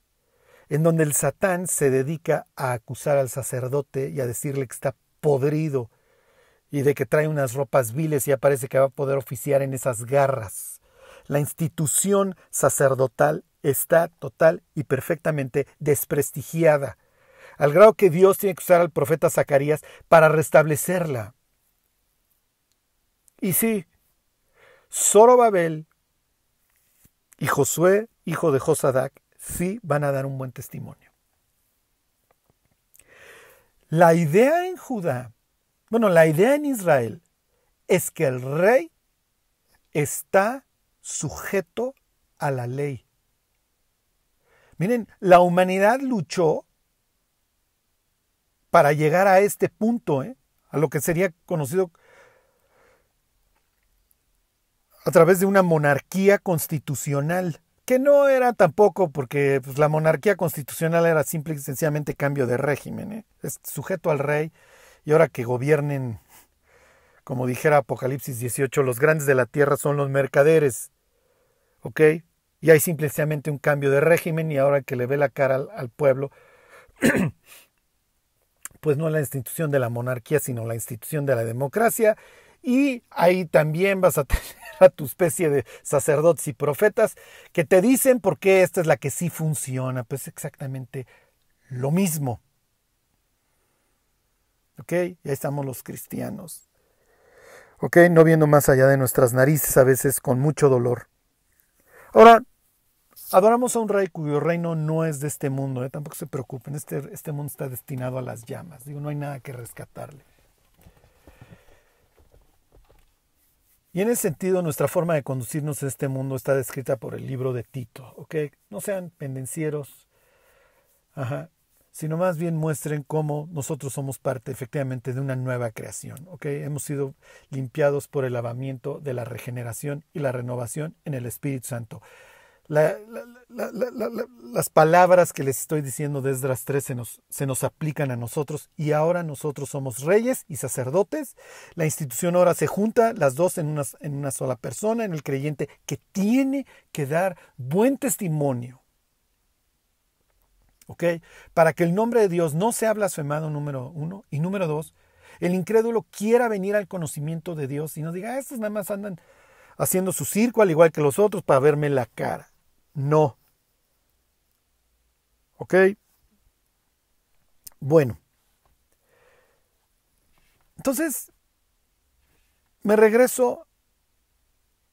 en donde el Satán se dedica a acusar al sacerdote y a decirle que está podrido y de que trae unas ropas viles y aparece que va a poder oficiar en esas garras. La institución sacerdotal está total y perfectamente desprestigiada, al grado que Dios tiene que usar al profeta Zacarías para restablecerla. Y sí, Zorobabel y Josué, hijo de Josadac, sí van a dar un buen testimonio. La idea en Judá, bueno, la idea en Israel es que el rey está sujeto a la ley. Miren, la humanidad luchó para llegar a este punto, ¿eh? a lo que sería conocido a través de una monarquía constitucional, que no era tampoco porque pues, la monarquía constitucional era simple y sencillamente cambio de régimen, ¿eh? es sujeto al rey y ahora que gobiernen, como dijera Apocalipsis 18, los grandes de la tierra son los mercaderes, ¿ok? Y hay simplemente un cambio de régimen y ahora que le ve la cara al, pueblo, pues no la institución de la monarquía, sino la institución de la democracia, y ahí también vas a tener a tu especie de sacerdotes y profetas que te dicen por qué esta es la que sí funciona. Pues exactamente lo mismo. ¿Ok? Y ahí estamos los cristianos. ¿Ok? No viendo más allá de nuestras narices a veces con mucho dolor. Ahora, adoramos a un rey cuyo reino no es de este mundo. ¿eh? Tampoco se preocupen. Este, este mundo está destinado a las llamas. Digo, no hay nada que rescatarle. Y en ese sentido, nuestra forma de conducirnos en este mundo está descrita por el libro de Tito, ¿ok? No sean pendencieros, ajá, sino más bien muestren cómo nosotros somos parte efectivamente de una nueva creación, ¿ok? Hemos sido limpiados por el lavamiento de la regeneración y la renovación en el Espíritu Santo las palabras que les estoy diciendo desde las tres se nos, se nos aplican a nosotros y ahora nosotros somos reyes y sacerdotes. La institución ahora se junta las dos en una, en una sola persona, en el creyente que tiene que dar buen testimonio. Para que el nombre de Dios no sea blasfemado, número uno. Y número dos, el incrédulo quiera venir al conocimiento de Dios y no diga, ah, estos nada más andan haciendo su circo al igual que los otros para verme la cara. No. ¿Ok? Bueno. Entonces, me regreso,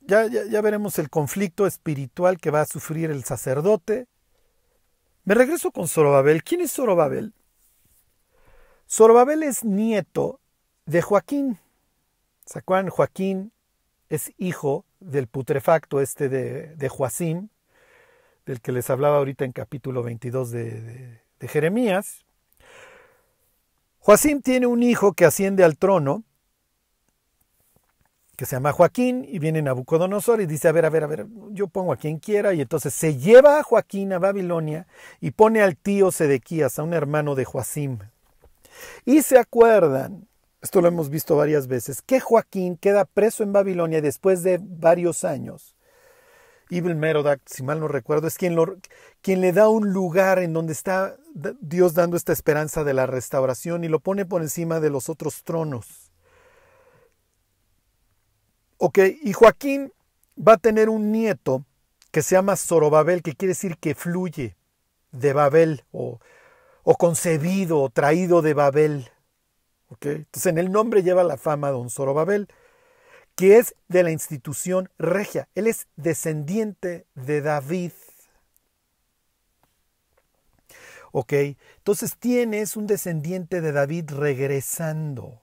ya, ya, ya, veremos el conflicto espiritual que va a sufrir el sacerdote. Me regreso con Zorobabel. ¿Quién es Zorobabel? Zorobabel es nieto de Joaquín. ¿Se? Joaquín es hijo del putrefacto este de, de Joacim, del que les hablaba ahorita en capítulo 22 de, Jeremías. Joacim tiene un hijo que asciende al trono, que se llama Joaquín, y viene Nabucodonosor y dice, a ver, a ver, a ver, yo pongo a quien quiera, y entonces se lleva a Joaquín a Babilonia y pone al tío Sedequías, a un hermano de Joacim. Y se acuerdan, esto lo hemos visto varias veces, que Joaquín queda preso en Babilonia después de varios años Ibn Merodach, si mal no recuerdo, es quien, quien le da un lugar en donde está Dios dando esta esperanza de la restauración y lo pone por encima de los otros tronos. Ok, y Joaquín va a tener un nieto que se llama Zorobabel, que quiere decir que fluye de Babel o, o concebido o traído de Babel. Okay. Entonces en el nombre lleva la fama don Zorobabel que es de la institución regia. Él es descendiente de David. Ok, entonces tienes un descendiente de David regresando.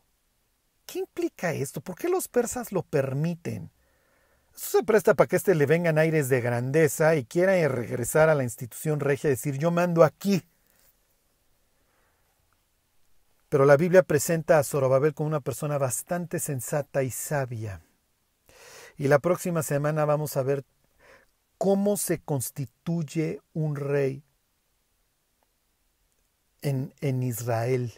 ¿Qué implica esto? ¿Por qué los persas lo permiten? Eso se presta para que éste le vengan aires de grandeza y quiera regresar a la institución regia y decir yo mando aquí. Pero la Biblia presenta a Zorobabel como una persona bastante sensata y sabia. Y la próxima semana vamos a ver cómo se constituye un rey en, en, Israel.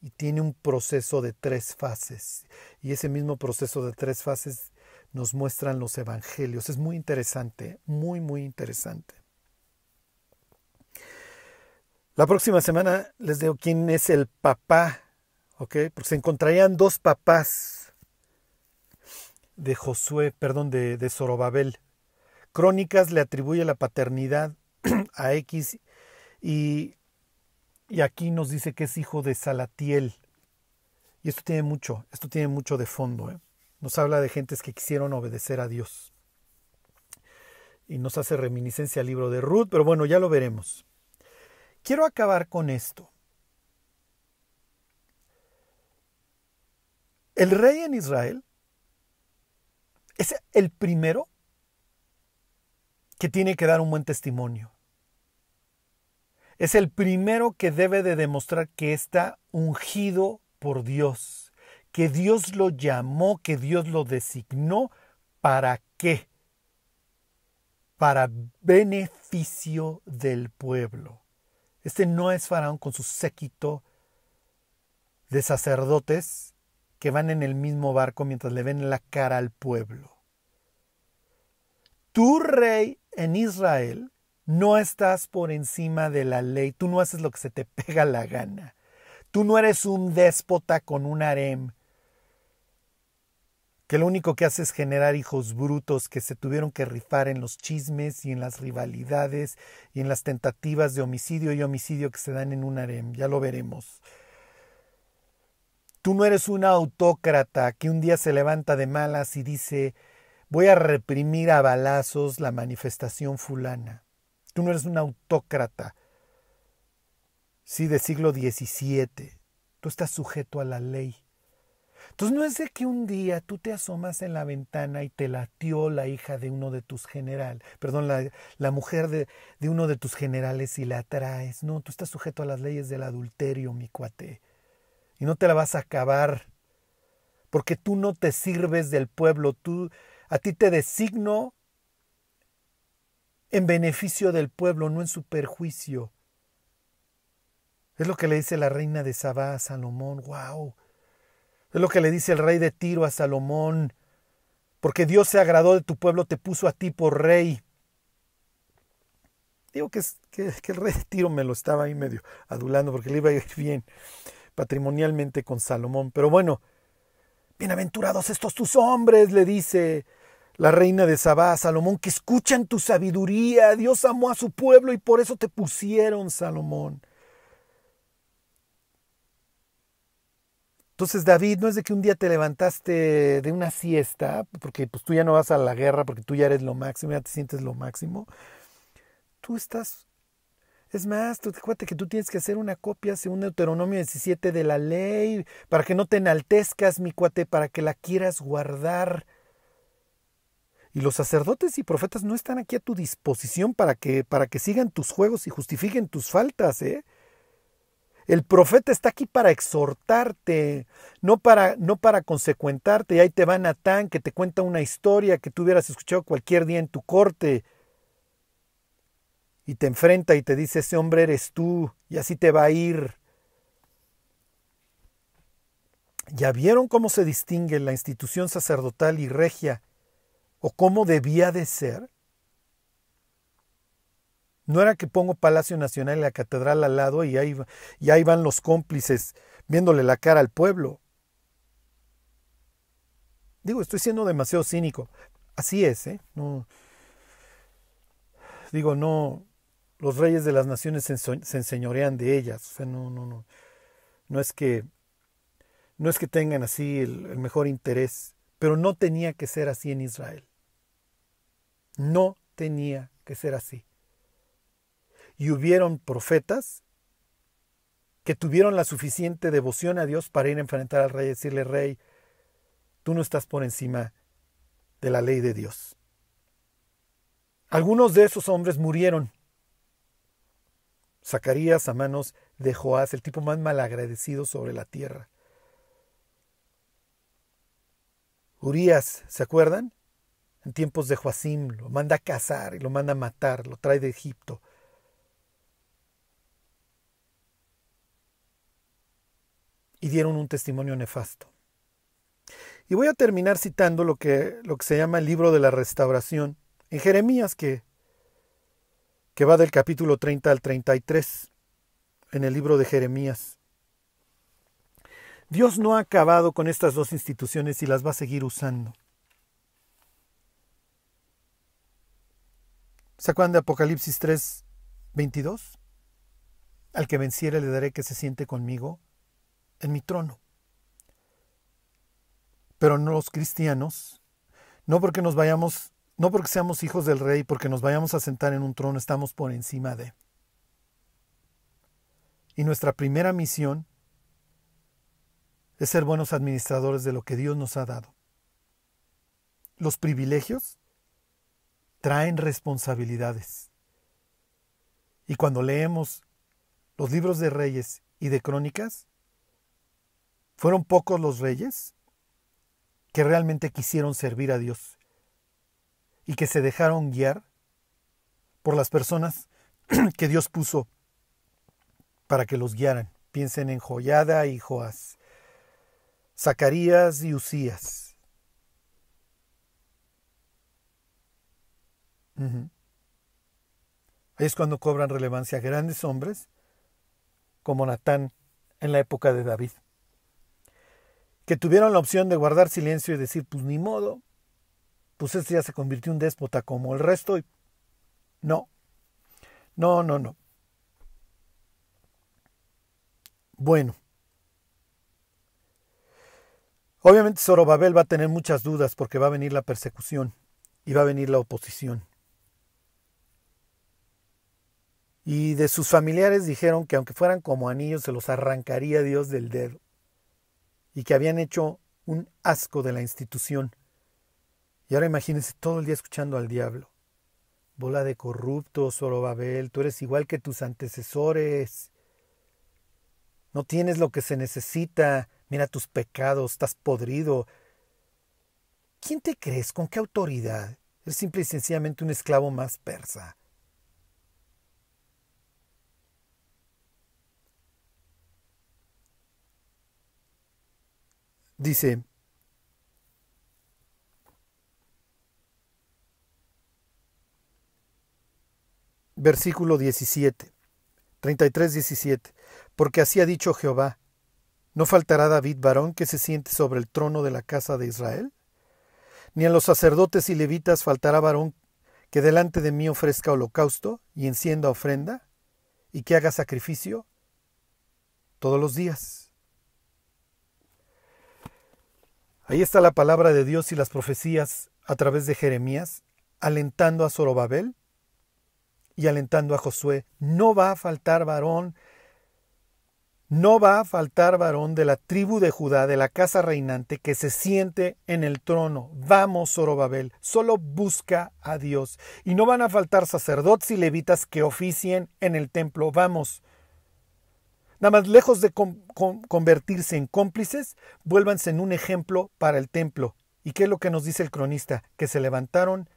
Y tiene un proceso de tres fases. Y ese mismo proceso de tres fases nos muestran los evangelios. Es muy interesante, muy, muy interesante. La próxima semana les digo quién es el papá, ¿ok? Porque se encontrarían dos papás de Josué, perdón, de, de Zorobabel. Crónicas le atribuye la paternidad a X y, y aquí nos dice que es hijo de Salatiel. Y esto tiene mucho, esto tiene mucho de fondo. ¿eh? Nos habla de gentes que quisieron obedecer a Dios. Y nos hace reminiscencia al libro de Ruth, pero bueno, ya lo veremos. Quiero acabar con esto. El rey en Israel es el primero que tiene que dar un buen testimonio. Es el primero que debe de demostrar que está ungido por Dios, que Dios lo llamó, que Dios lo designó. ¿Para qué? Para beneficio del pueblo. Este no es Faraón con su séquito de sacerdotes que van en el mismo barco mientras le ven la cara al pueblo. Tu rey en Israel no estás por encima de la ley, tú no haces lo que se te pega la gana. Tú no eres un déspota con un harem que lo único que hace es generar hijos brutos que se tuvieron que rifar en los chismes y en las rivalidades y en las tentativas de homicidio y homicidio que se dan en un harem. Ya lo veremos. Tú no eres un autócrata que un día se levanta de malas y dice voy a reprimir a balazos la manifestación fulana. Tú no eres un autócrata. Sí, de siglo XVII. Tú estás sujeto a la ley. Entonces no es de que un día tú te asomas en la ventana y te latió la hija de uno de tus generales, perdón, la, mujer de, uno de tus generales y la traes. No, tú estás sujeto a las leyes del adulterio, mi cuate. Y no te la vas a acabar. Porque tú no te sirves del pueblo, tú a ti te designo en beneficio del pueblo, no en su perjuicio. Es lo que le dice la reina de Sabá a Salomón. ¡Wow! Es lo que le dice el rey de Tiro a Salomón. Porque Dios se agradó de tu pueblo, te puso a ti por rey. Digo que, que, el rey de Tiro me lo estaba ahí medio adulando porque le iba a ir bien patrimonialmente con Salomón. Pero bueno, bienaventurados estos tus hombres, le dice la reina de Sabá Salomón, que escuchan tu sabiduría. Dios amó a su pueblo y por eso te pusieron, Salomón. Entonces, David, no es de que un día te levantaste de una siesta, porque pues tú ya no vas a la guerra, porque tú ya eres lo máximo, ya te sientes lo máximo. Tú estás es más, tú acuérdate que tú tienes que hacer una copia según Deuteronomio 17 de la ley, para que no te enaltezcas, mi cuate, para que la quieras guardar. Y los sacerdotes y profetas no están aquí a tu disposición para que, para que sigan tus juegos y justifiquen tus faltas, ¿eh? El profeta está aquí para exhortarte, no para, no para consecuentarte. Y ahí te va Natán, que te cuenta una historia que tú hubieras escuchado cualquier día en tu corte. Y te enfrenta y te dice, ese hombre eres tú, y así te va a ir. ¿Ya vieron cómo se distingue la institución sacerdotal y regia o cómo debía de ser? No era que pongo Palacio Nacional y la catedral al lado y ahí, y ahí van los cómplices viéndole la cara al pueblo. Digo, estoy siendo demasiado cínico. Así es, ¿eh? No, digo, no, los reyes de las naciones se, enseñorean de ellas. No, no, no. No es que, no es que tengan así el mejor interés, pero no tenía que ser así en Israel. No tenía que ser así. Y hubieron profetas que tuvieron la suficiente devoción a Dios para ir a enfrentar al rey y decirle, rey, tú no estás por encima de la ley de Dios. Algunos de esos hombres murieron. Zacarías a manos de Joás, el tipo más malagradecido sobre la tierra. Urias, ¿se acuerdan? En tiempos de Joacim lo manda a cazar y lo manda a matar, lo trae de Egipto. Y dieron un testimonio nefasto. Y voy a terminar citando lo que, lo que se llama el libro de la restauración, en Jeremías, que, que va del capítulo 30 al 33, en el libro de Jeremías. Dios no ha acabado con estas dos instituciones y las va a seguir usando. ¿Se acuerdan de Apocalipsis 3, 22? Al que venciere le daré que se siente conmigo en mi trono. Pero no los cristianos, no porque nos vayamos, no porque seamos hijos del rey, porque nos vayamos a sentar en un trono, estamos por encima de. Y nuestra primera misión es ser buenos administradores de lo que Dios nos ha dado. Los privilegios traen responsabilidades. Y cuando leemos los libros de reyes y de crónicas, fueron pocos los reyes que realmente quisieron servir a Dios y que se dejaron guiar por las personas que Dios puso para que los guiaran. Piensen en Joyada y Joás. Zacarías y Usías. Ahí es cuando cobran relevancia grandes hombres como Natán en la época de David, que tuvieron la opción de guardar silencio y decir, pues ni modo, pues este ya se convirtió un déspota como el resto. Y... No, no, no, no. Bueno, Obviamente Zorobabel va a tener muchas dudas porque va a venir la persecución y va a venir la oposición. Y de sus familiares dijeron que aunque fueran como anillos se los arrancaría Dios del dedo y que habían hecho un asco de la institución. Y ahora imagínense todo el día escuchando al diablo. Bola de corrupto, Zorobabel, tú eres igual que tus antecesores. No tienes lo que se necesita, Mira tus pecados, estás podrido. ¿Quién te crees? ¿Con qué autoridad? Eres simple y sencillamente un esclavo más persa. Dice, versículo 17, 33, 17, porque así ha dicho Jehová, ¿No faltará David varón que se siente sobre el trono de la casa de Israel? Ni a los sacerdotes y levitas faltará varón que delante de mí ofrezca holocausto y encienda ofrenda y que haga sacrificio todos los días. Ahí está la palabra de Dios y las profecías a través de Jeremías, alentando a Zorobabel y alentando a Josué. No va a faltar varón no va a faltar varón de la tribu de Judá, de la casa reinante, que se siente en el trono. Vamos, Zorobabel, solo busca a Dios. Y no van a faltar sacerdotes y levitas que oficien en el templo. Vamos. Nada más lejos de convertirse en cómplices, vuélvanse en un ejemplo para el templo. ¿Y qué es lo que nos dice el cronista? Que se levantaron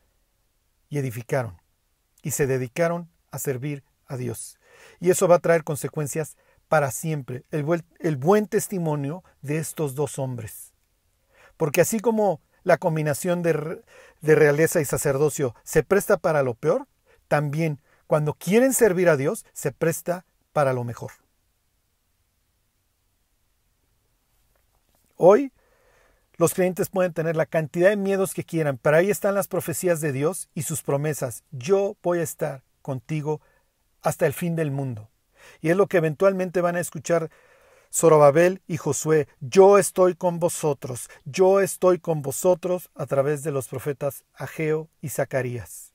y edificaron y se dedicaron a servir a Dios. Y eso va a traer consecuencias para siempre el buen, testimonio de estos dos hombres. Porque así como la combinación de realeza y sacerdocio se presta para lo peor, también cuando quieren servir a Dios se presta para lo mejor. Hoy los creyentes pueden tener la cantidad de miedos que quieran, pero ahí están las profecías de Dios y sus promesas. Yo voy a estar contigo hasta el fin del mundo. Y es lo que eventualmente van a escuchar Zorobabel y Josué. Yo estoy con vosotros, yo estoy con vosotros a través de los profetas Ageo y Zacarías.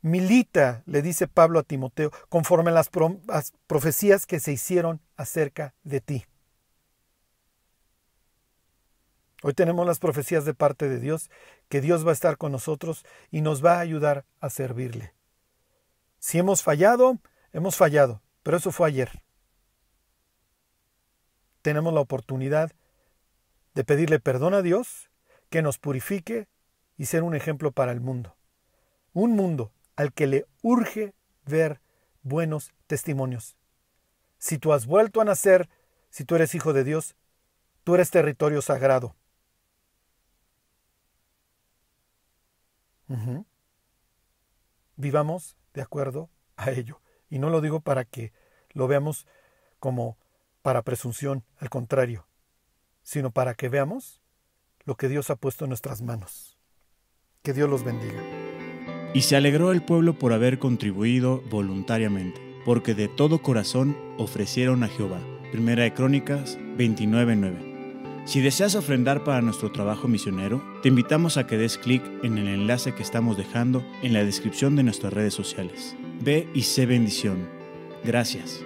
Milita, le dice Pablo a Timoteo, conforme a las, las profecías que se hicieron acerca de ti. Hoy tenemos las profecías de parte de Dios, que Dios va a estar con nosotros y nos va a ayudar a servirle. Si hemos fallado, hemos fallado, Pero eso fue ayer. Tenemos la oportunidad de pedirle perdón a Dios, que nos purifique y ser un ejemplo para el mundo. Un mundo al que le urge ver buenos testimonios. Si tú has vuelto a nacer, si tú eres hijo de Dios, tú eres territorio sagrado. Vivamos de acuerdo a ello. Y no lo digo para que lo veamos como para presunción, al contrario, sino para que veamos lo que Dios ha puesto en nuestras manos. Que Dios los bendiga. Y se alegró el pueblo por haber contribuido voluntariamente, porque de todo corazón ofrecieron a Jehová. Primera de Crónicas 29:9. Si deseas ofrendar para nuestro trabajo misionero, te invitamos a que des clic en el enlace que estamos dejando en la descripción de nuestras redes sociales. Ve y sé bendición. Gracias.